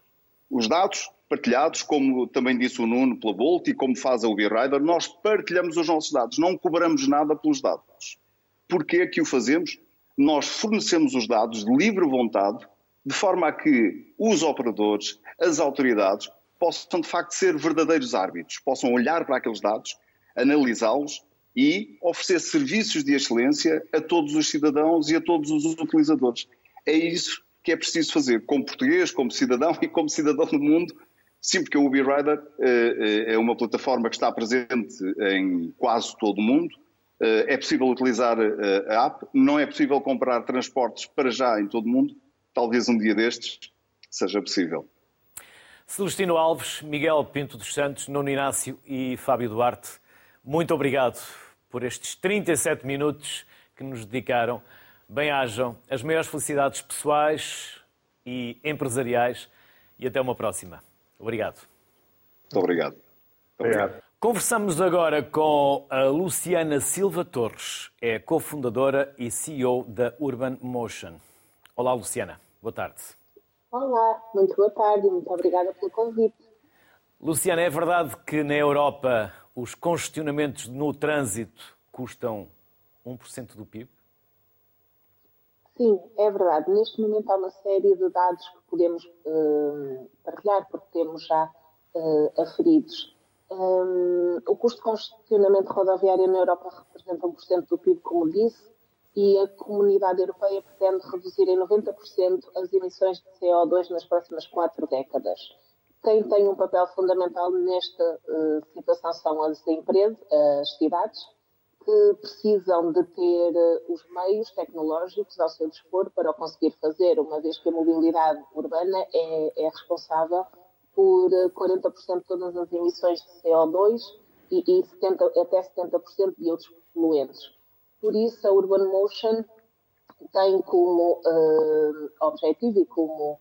Os dados partilhados, como também disse o Nuno pela Bolt e como faz a Uber Rider, nós partilhamos os nossos dados, não cobramos nada pelos dados. Porquê que o fazemos? Nós fornecemos os dados de livre vontade, de forma a que os operadores, as autoridades, possam de facto ser verdadeiros árbitros, possam olhar para aqueles dados, analisá-los e oferecer serviços de excelência a todos os cidadãos e a todos os utilizadores. É isso que é preciso fazer, como português, como cidadão e como cidadão do mundo. Sim, porque o Uber Rider é uma plataforma que está presente em quase todo o mundo. É possível utilizar a app, não é possível comprar transportes para já em todo o mundo. Talvez um dia destes seja possível. Celestino Alves, Miguel Pinto dos Santos, Nuno Inácio e Fábio Duarte, muito obrigado por estes 37 minutos que nos dedicaram Bem-ajam as maiores felicidades pessoais e empresariais e até uma próxima. Obrigado. Muito obrigado. Obrigado. Conversamos agora com a Luciana Silva Torres, é cofundadora e CEO da Urban Motion. Olá, Luciana. Boa tarde. Olá, muito boa tarde, muito obrigada pelo convite. Luciana, é verdade que na Europa os congestionamentos no trânsito custam 1% do PIB? Sim, é verdade. Neste momento há uma série de dados que podemos uh, partilhar, porque temos já uh, aferidos. Um, o custo de congestionamento rodoviário na Europa representa 1% do PIB, como disse, e a comunidade europeia pretende reduzir em 90% as emissões de CO2 nas próximas quatro décadas. Quem tem um papel fundamental nesta uh, situação são as empresas, as cidades, que precisam de ter eh, os meios tecnológicos ao seu dispor para o conseguir fazer, uma vez que a mobilidade urbana é, é responsável por 40% eh, de todas as emissões de CO2 e, e 70, até 70% de outros poluentes. Por isso, a Urban Motion tem como uh, objetivo e como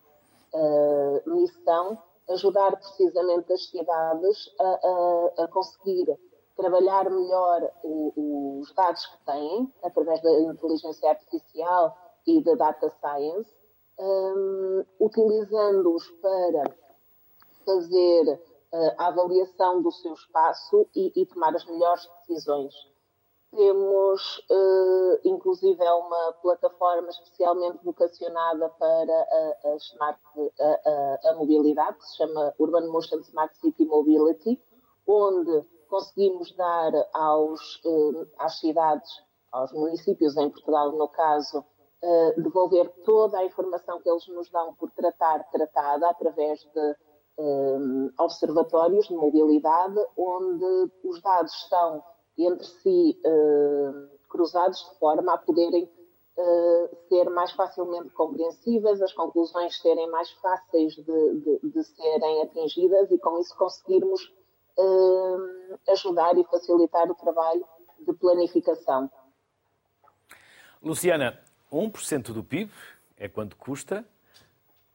uh, missão ajudar precisamente as cidades a, a, a conseguir trabalhar melhor o, os dados que têm, através da inteligência artificial e da data science, um, utilizando-os para fazer uh, a avaliação do seu espaço e, e, tomar as melhores decisões. Temos, uh, inclusive, é uma plataforma especialmente vocacionada para a, a, smart, a, a mobilidade, que se chama Urban Motion Smart City Mobility, onde conseguimos dar aos, eh, às cidades, aos municípios em Portugal, no caso, eh, devolver toda a informação que eles nos dão por tratar tratada através de eh, observatórios de mobilidade, onde os dados estão entre si cruzados de forma a poderem ser mais facilmente compreensíveis, as conclusões serem mais fáceis de, de, de serem atingidas e com isso conseguirmos uh, ajudar e facilitar o trabalho de planificação. Luciana, 1% do PIB é quanto custa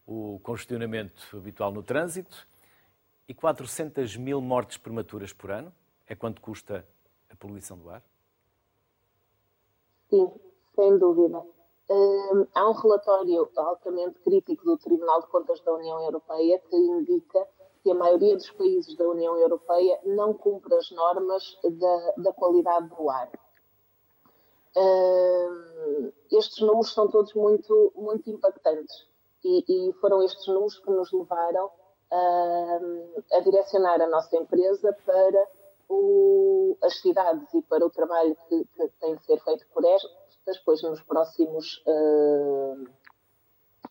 o congestionamento habitual no trânsito e 400 mil mortes prematuras por ano é quanto custa a poluição do ar? Sim, sem dúvida. Um, há um relatório altamente crítico do Tribunal de Contas da União Europeia que indica que a maioria dos países da União Europeia não cumpre as normas da, da qualidade do ar. Uh, estes números são todos muito, muito impactantes e, e foram estes números que nos levaram uh, a direcionar a nossa empresa para o, as cidades e para o trabalho que, que, tem de ser feito por estas, pois nos próximos uh,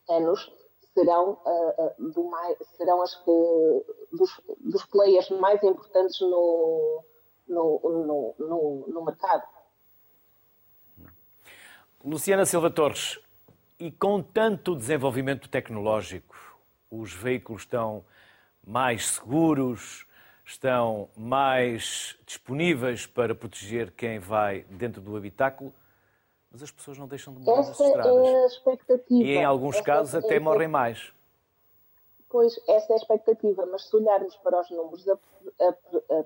anos serão, uh, mais, serão as que, dos, dos players mais importantes no, no, no, no, no mercado. Luciana Silva Torres, e com tanto desenvolvimento tecnológico, os veículos estão mais seguros, estão mais disponíveis para proteger quem vai dentro do habitáculo, mas as pessoas não deixam de morrer Essa nas estradas. É a expectativa. E em alguns essa, casos até essa, morrem mais. Pois, essa é a expectativa, mas se olharmos para os números,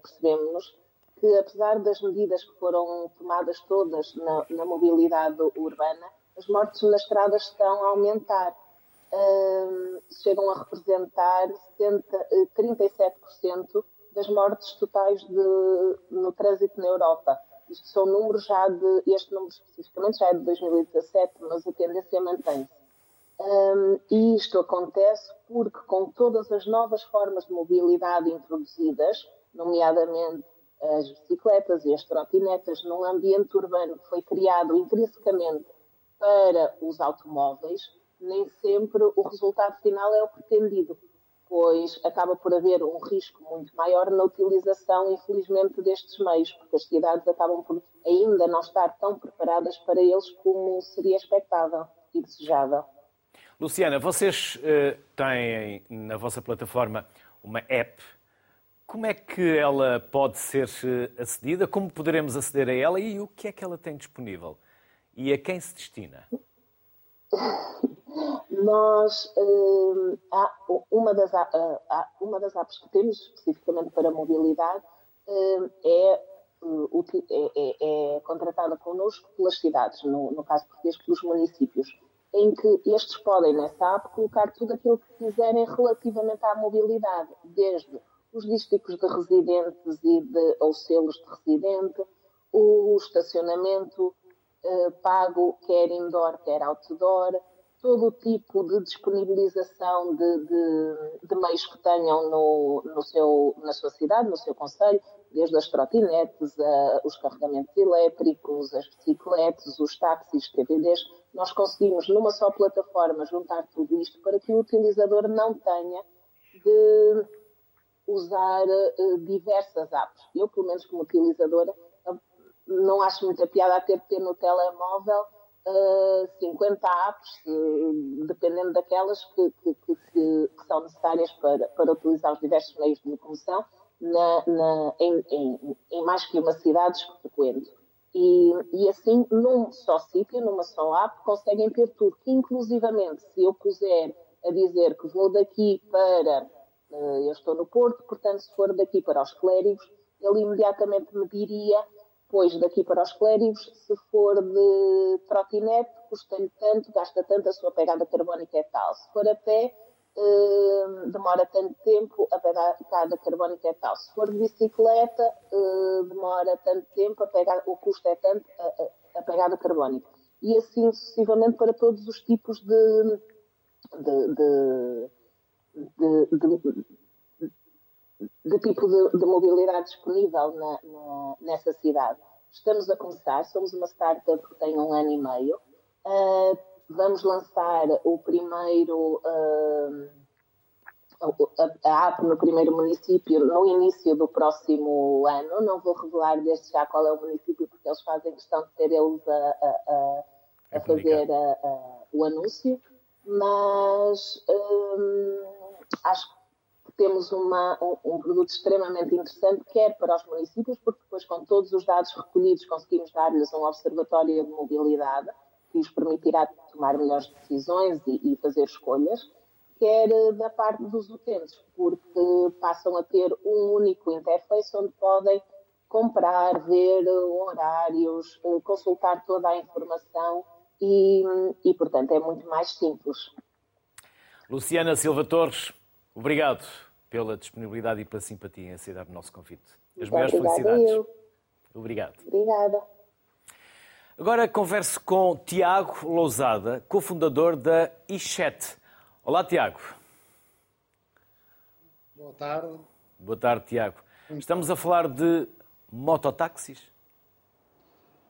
percebemos que apesar das medidas que foram tomadas todas na, na mobilidade urbana, as mortes nas estradas estão a aumentar. Uh, chegam a representar 70, 37% das mortes totais de, no trânsito na Europa. Isto são números já de, este número especificamente já é de 2017, mas a tendência mantém-se. Um, e isto acontece porque, com todas as novas formas de mobilidade introduzidas, nomeadamente as bicicletas e as trotinetas, num ambiente urbano que foi criado intrinsecamente para os automóveis, nem sempre o resultado final é o pretendido pois acaba por haver um risco muito maior na utilização, infelizmente, destes meios, porque as cidades acabam por ainda não estar tão preparadas para eles como seria expectável e desejável. Luciana, vocês uh, têm na vossa plataforma uma app. Como é que ela pode ser eh, acedida? Como poderemos aceder a ela e o que é que ela tem disponível? E a quem se destina? Nós, uh, há uma, das, uh, uma das apps que temos especificamente para mobilidade uh, é, é, é, é, contratada connosco pelas cidades, no, no caso português, pelos municípios, em que estes podem, nessa app, colocar tudo aquilo que quiserem relativamente à mobilidade, desde os dísticos de residentes e de, ou selos de residente, o estacionamento pago, quer indoor, quer outdoor, todo o tipo de disponibilização de, de, de meios que tenham no, no seu, na sua cidade, no seu conselho, desde as trotinetes, a, os carregamentos elétricos, as bicicletas, os táxis, TVDs, nós conseguimos numa só plataforma juntar tudo isto para que o utilizador não tenha de usar uh, diversas apps. Eu, pelo menos como utilizadora, não acho muita piada a ter no telemóvel uh, 50 apps, uh, dependendo daquelas que, que, que, que, são necessárias para, para utilizar os diversos meios de locomoção na, na, em, em, em, mais que uma cidade que frequento. E, e assim, num só sítio, numa só app, conseguem ter tudo. Inclusivamente, se eu puser a dizer que vou daqui para. Uh, eu estou no Porto, portanto, se for daqui para os clérigos, ele imediatamente me diria Pois, daqui para os clérigos, se for de trotinete, custa-lhe tanto, gasta tanto, a sua pegada carbónica é tal. Se for a pé, uh, demora tanto tempo, a pegada carbónica é tal. Se for de bicicleta, uh, demora tanto tempo, a pegada, o custo é tanto, a, a, a pegada carbónica. E assim sucessivamente para todos os tipos de, de, de, de de tipo de, de mobilidade disponível na, na, nessa cidade. Estamos a começar, somos uma startup que tem um ano e meio. Uh, vamos lançar o primeiro uh, a, a app no primeiro município no início do próximo ano. Não vou revelar desde já qual é o município, porque eles fazem questão de ter eles a, a, a fazer o anúncio, mas um, acho que temos uma, um, um, produto extremamente interessante, quer para os municípios, porque depois, com todos os dados recolhidos, conseguimos dar-lhes um observatório de mobilidade que lhes permitirá tomar melhores decisões e, e fazer escolhas, quer eh, da parte dos utentes, porque passam a ter um único interface onde podem comprar, ver eh, horários, eh, consultar toda a informação e, e portanto, é muito mais simples. Luciana Silva Torres, obrigado pela disponibilidade e pela simpatia em aceitar o nosso convite. As maiores felicidades. Eu. Obrigado. Obrigada. Agora converso com Tiago Lousada, cofundador da iChat. Olá, Tiago. Boa tarde. Boa tarde, Tiago. Estamos a falar de mototáxis?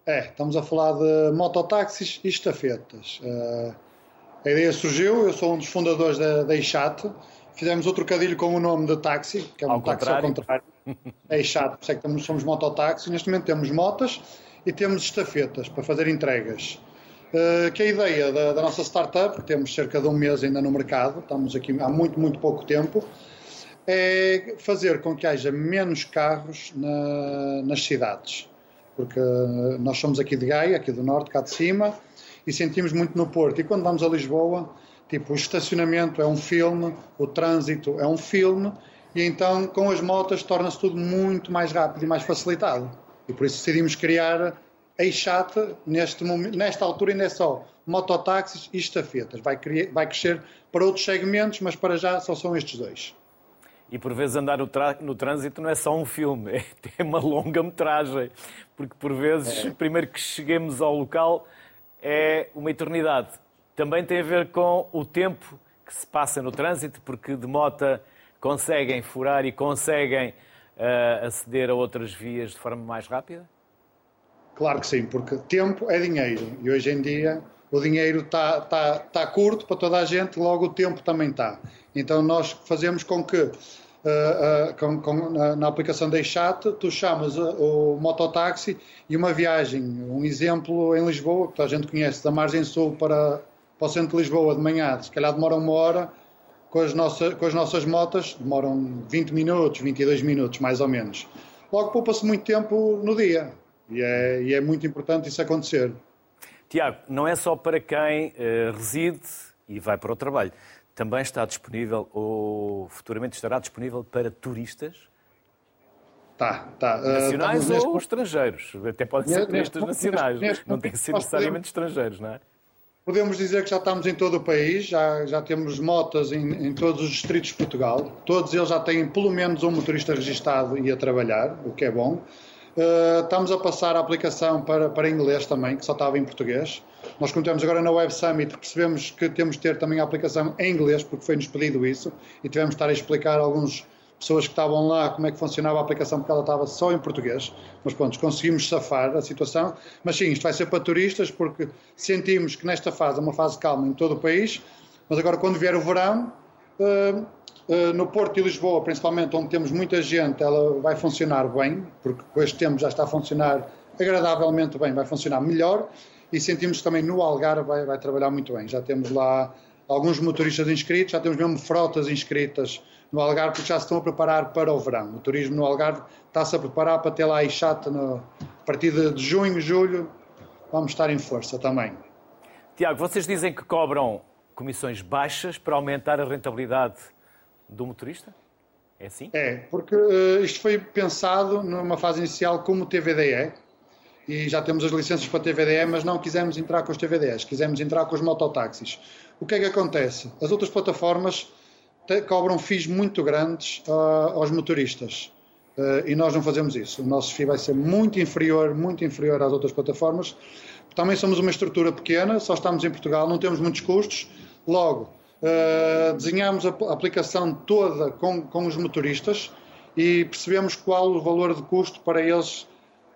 É, estamos a falar de mototáxis e estafetas. Uh, A ideia surgiu, eu sou um dos fundadores da, da Ixate, fizemos outro trocadilho com o nome de táxi, que é um ao táxi contrário. ao contrário. É Ixate, por isso é que somos mototáxi. Neste momento temos motas e temos estafetas para fazer entregas. Uh, que a ideia da, da, nossa startup, que temos cerca de um mês ainda no mercado, estamos aqui há muito, muito pouco tempo, é fazer com que haja menos carros na, nas cidades. Porque nós somos aqui de Gaia, aqui do norte, cá de cima, e sentimos muito no Porto. E quando vamos a Lisboa, tipo, o estacionamento é um filme, o trânsito é um filme, e então com as motas torna-se tudo muito mais rápido e mais facilitado. E por isso decidimos criar a Ixate, neste momento, nesta altura ainda é só mototáxis e estafetas. Vai, vai crescer para outros segmentos, mas para já só são estes dois. E por vezes andar no, no, trânsito não é só um filme, é, é uma longa metragem. Porque por vezes, é. primeiro que cheguemos ao local, é uma eternidade. Também tem a ver com o tempo que se passa no trânsito, porque de moto conseguem furar e conseguem uh, aceder a outras vias de forma mais rápida? Claro que sim, porque tempo é dinheiro e hoje em dia o dinheiro está tá, tá curto para toda a gente, logo o tempo também está. Então nós fazemos com que uh, uh, com, com, na, na, aplicação da chat tu chamas o mototáxi e uma viagem, um exemplo em Lisboa, que a gente conhece, da margem sul para, para o centro de Lisboa de manhã, se calhar demora uma hora, com as, nossas, com as nossas motas demoram 20 minutos, 22 minutos mais ou menos. Logo poupa-se muito tempo no dia. E é, e é muito importante isso acontecer. Tiago, não é só para quem uh, reside e vai para o trabalho. Também está disponível, ou futuramente estará disponível para turistas? Tá, tá. Nacionais uh, ou neste... estrangeiros. Até podem ser turistas nacionais. Neste... não tem que ser necessariamente estrangeiros, não é? Podemos dizer que já estamos em todo o país, já, já temos motas em, em, todos os distritos de Portugal. Todos eles já têm pelo menos um motorista registado e a trabalhar, o que é bom. Uh, estamos a passar a aplicação para, para inglês também, que só estava em português. Nós, temos agora na Web Summit, percebemos que temos de ter também a aplicação em inglês, porque foi-nos pedido isso, e tivemos de estar a explicar a algumas pessoas que estavam lá como é que funcionava a aplicação, porque ela estava só em português. Mas pronto, conseguimos safar a situação. Mas sim, isto vai ser para turistas, porque sentimos que nesta fase é uma fase calma em todo o país, mas agora quando vier o verão, uh, eh, no Porto e Lisboa, principalmente, onde temos muita gente, ela vai funcionar bem, porque com este tempo já está a funcionar agradavelmente bem, vai funcionar melhor e sentimos também no Algarve vai, vai trabalhar muito bem. Já temos lá alguns motoristas inscritos, já temos mesmo frotas inscritas no Algarve, porque já se estão a preparar para o verão. O turismo no Algarve está-se a preparar para ter lá a Ixata no, a partir de junho, julho, vamos estar em força também. Tiago, vocês dizem que cobram comissões baixas para aumentar a rentabilidade do motorista? É assim? É, porque uh, isto foi pensado numa fase inicial como TVDE e já temos as licenças para TVDE, mas não quisemos entrar com os TVDs, quisemos entrar com os mototáxis. O que é que acontece? As outras plataformas cobram FIIs muito grandes uh, aos motoristas uh, e nós não fazemos isso. O nosso FII vai ser muito inferior, muito inferior às outras plataformas. Também somos uma estrutura pequena, só estamos em Portugal, não temos muitos custos. Logo, Uh, desenhámos a aplicação toda com, com os motoristas e percebemos qual o valor de custo para eles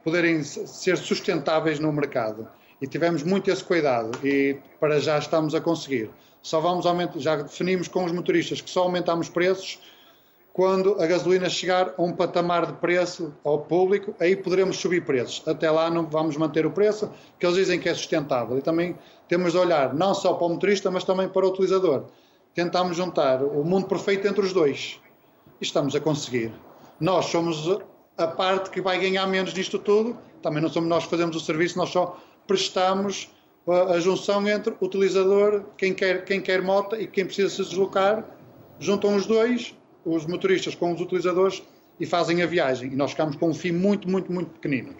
poderem ser sustentáveis no mercado. E tivemos muito esse cuidado e para já estamos a conseguir. Só vamos aumentar, já definimos com os motoristas que só aumentamos preços quando a gasolina chegar a um patamar de preço ao público, aí poderemos subir preços. Até lá não vamos manter o preço, que eles dizem que é sustentável. E também temos de olhar não só para o motorista, mas também para o utilizador. Tentamos juntar o mundo perfeito entre os dois. E estamos a conseguir. Nós somos a parte que vai ganhar menos disto tudo. Também não somos nós que fazemos o serviço, nós só prestamos a, junção entre utilizador, quem quer, quem quer moto e quem precisa se deslocar, juntam os dois, os motoristas com os utilizadores e fazem a viagem. E nós ficamos com um fim muito, muito, muito pequenino.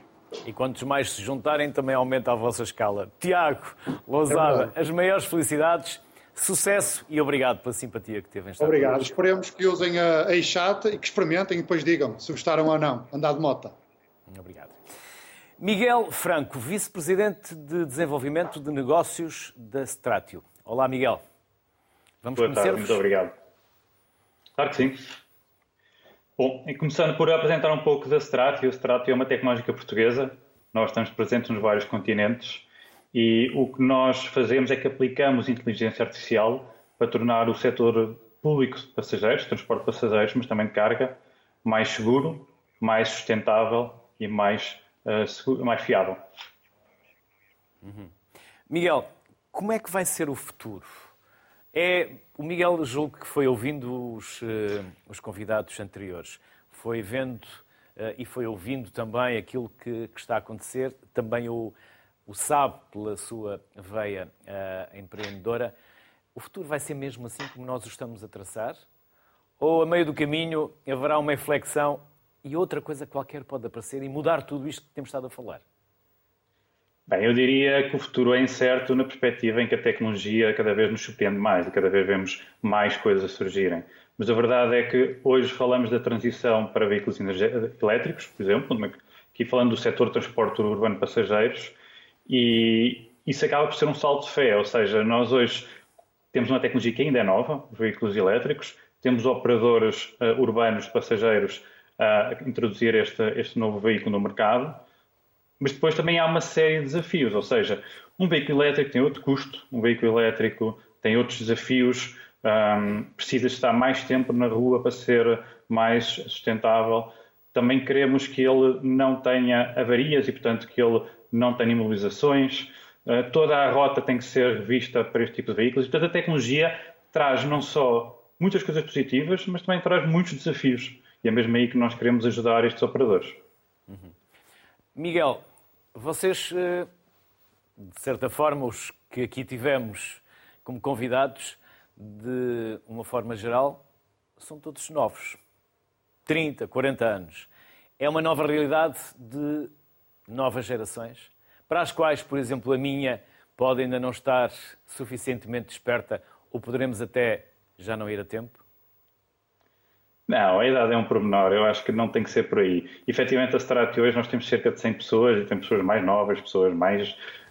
E quantos mais se juntarem, também aumenta a vossa escala. Tiago, Lousada, é as maiores felicidades, sucesso e obrigado pela simpatia que teve em estar Obrigado. Esperemos que usem a, a e que experimentem e depois digam se gostaram ou não. Andar de moto. Obrigado. Miguel Franco, Vice-Presidente de Desenvolvimento de Negócios da Stratio. Olá, Miguel. Vamos conhecer-vos? Muito obrigado. Claro que sim. Bom, e começando por apresentar um pouco da Stratio. A Stratio é uma tecnológica portuguesa. Nós estamos presentes nos vários continentes E o que nós fazemos é que aplicamos inteligência artificial para tornar o setor público de passageiros, transporte de passageiros, mas também de carga, mais seguro, mais sustentável e mais, seguro, mais fiável. Uhum. Miguel, como é que vai ser o futuro? É, o Miguel julgo que foi ouvindo os, uh, os convidados anteriores, foi vendo uh, e foi ouvindo também aquilo que, que, está a acontecer, também o, o sabe pela sua veia uh, empreendedora. O futuro vai ser mesmo assim como nós o estamos a traçar? Ou a meio do caminho haverá uma inflexão e outra coisa qualquer pode aparecer e mudar tudo isto que temos estado a falar? Bem, eu diria que o futuro é incerto na perspectiva em que a tecnologia cada vez nos surpreende mais e cada vez vemos mais coisas surgirem. Mas a verdade é que hoje falamos da transição para veículos elétricos, por exemplo, aqui falando do setor de transporte urbano passageiros, e isso acaba por ser um salto de fé, ou seja, nós hoje temos uma tecnologia que ainda é nova, os veículos elétricos, temos operadores uh, urbanos de passageiros a introduzir este, este novo veículo no mercado, mas depois também há uma série de desafios, ou seja, um veículo elétrico tem outro custo, um veículo elétrico tem outros desafios, um, precisa estar mais tempo na rua para ser mais sustentável. Também queremos que ele não tenha avarias e, portanto, que ele não tenha imobilizações. Uh, toda a rota tem que ser revista para este tipo de veículos. E, portanto, a tecnologia traz não só muitas coisas positivas, mas também traz muitos desafios. E é mesmo aí que nós queremos ajudar estes operadores. Uhum. Miguel, vocês, eh, de certa forma, os que aqui tivemos como convidados, de uma forma geral, são todos novos. 30, 40 anos. É uma nova realidade de novas gerações, para as quais, por exemplo, a minha pode ainda não estar suficientemente desperta ou poderemos até já não ir a tempo? Não, a idade é um pormenor, eu acho que não tem que ser por aí. Efetivamente, a Strati hoje nós temos cerca de 100 pessoas e tem pessoas mais novas, pessoas mais,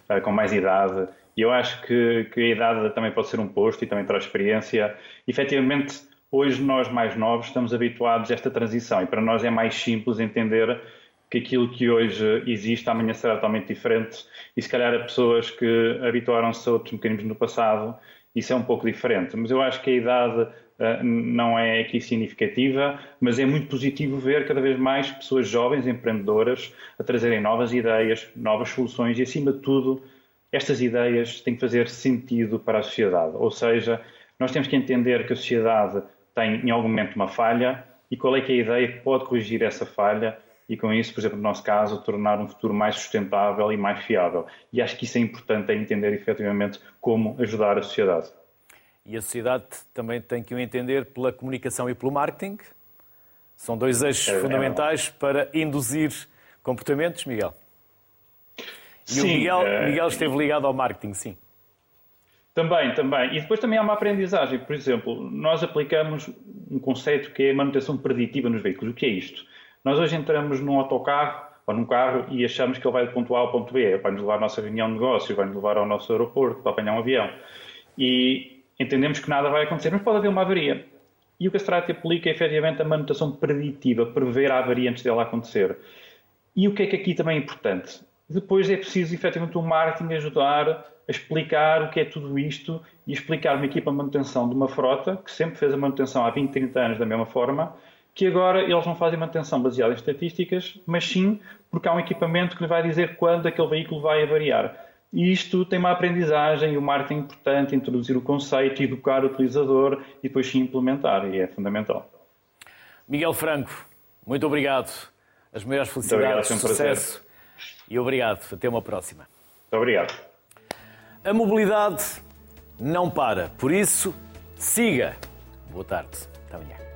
uh, com mais idade. E eu acho que, que, a idade também pode ser um posto e também traz experiência. Efetivamente, hoje nós mais novos estamos habituados a esta transição e para nós é mais simples entender que aquilo que hoje existe amanhã será totalmente diferente e se calhar a pessoas que habituaram-se a outros mecanismos no passado, isso é um pouco diferente. Mas eu acho que a idade não é aqui significativa, mas é muito positivo ver cada vez mais pessoas jovens, empreendedoras, a trazerem novas ideias, novas soluções e, acima de tudo, estas ideias têm que fazer sentido para a sociedade. Ou seja, nós temos que entender que a sociedade tem, em algum momento, uma falha e qual é que é a ideia que pode corrigir essa falha e, com isso, por exemplo, no nosso caso, tornar um futuro mais sustentável e mais fiável. E acho que isso é importante, é entender efetivamente como ajudar a sociedade. E a sociedade também tem que o entender pela comunicação e pelo marketing. São dois eixos é, fundamentais é para induzir comportamentos, Miguel. E sim, o Miguel, é... Miguel esteve ligado ao marketing, sim. Também, também. E depois também há uma aprendizagem. Por exemplo, nós aplicamos um conceito que é a manutenção preditiva nos veículos. O que é isto? Nós hoje entramos num autocarro ou num carro e achamos que ele vai do ponto A ao ponto B. Vai nos levar à nossa reunião de negócios, vai nos levar ao nosso aeroporto para apanhar um avião. E entendemos que nada vai acontecer, mas pode haver uma avaria. E o que a Strati aplica é efetivamente a manutenção preditiva, prever a avaria antes dela acontecer. E o que é que aqui também é importante? Depois é preciso efetivamente o marketing ajudar a explicar o que é tudo isto e explicar uma equipa de manutenção de uma frota que sempre fez a manutenção há 20, 30 anos da mesma forma, que agora eles não fazem manutenção baseada em estatísticas, mas sim porque há um equipamento que lhe vai dizer quando aquele veículo vai avariar. E isto tem uma aprendizagem e o marketing é importante, introduzir o conceito, educar o utilizador e depois sim implementar, e é fundamental. Miguel Franco, muito obrigado. As maiores felicidades, obrigado, sucesso e obrigado. Até uma próxima. Muito obrigado. A mobilidade não para, por isso, siga. Boa tarde. Até amanhã.